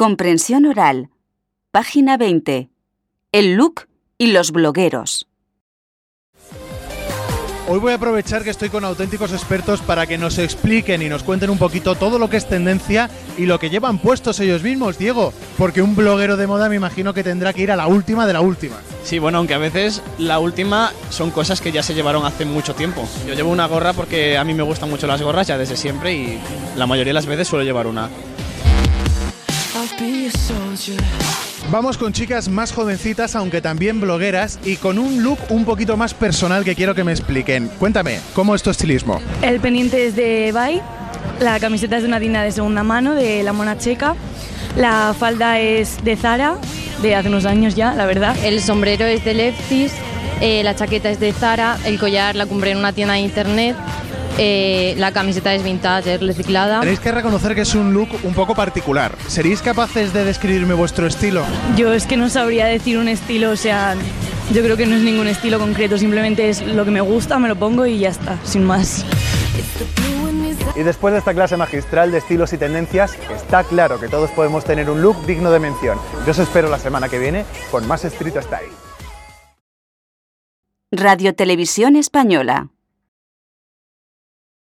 Comprensión oral. Página 20. El look y los blogueros. Hoy voy a aprovechar que estoy con auténticos expertos para que nos expliquen y nos cuenten un poquito todo lo que es tendencia y lo que llevan puestos ellos mismos, Diego. Porque un bloguero de moda me imagino que tendrá que ir a la última de la última. Sí, bueno, aunque a veces la última son cosas que ya se llevaron hace mucho tiempo. Yo llevo una gorra porque a mí me gustan mucho las gorras ya desde siempre y la mayoría de las veces suelo llevar una. Vamos con chicas más jovencitas, aunque también blogueras, y con un look un poquito más personal que quiero que me expliquen. Cuéntame, ¿cómo es tu estilismo? El pendiente es de Bai, la camiseta es de una tienda de segunda mano, de la mona checa, la falda es de Zara, de hace unos años ya, la verdad. El sombrero es de Leftis, eh, la chaqueta es de Zara, el collar la compré en una tienda de internet eh, la camiseta es vintage, es reciclada. Tenéis que reconocer que es un look un poco particular. ¿Seréis capaces de describirme vuestro estilo? Yo es que no sabría decir un estilo, o sea, yo creo que no es ningún estilo concreto, simplemente es lo que me gusta, me lo pongo y ya está, sin más. Y después de esta clase magistral de estilos y tendencias, está claro que todos podemos tener un look digno de mención. Yo os espero la semana que viene con más Street Style. Radio Televisión Española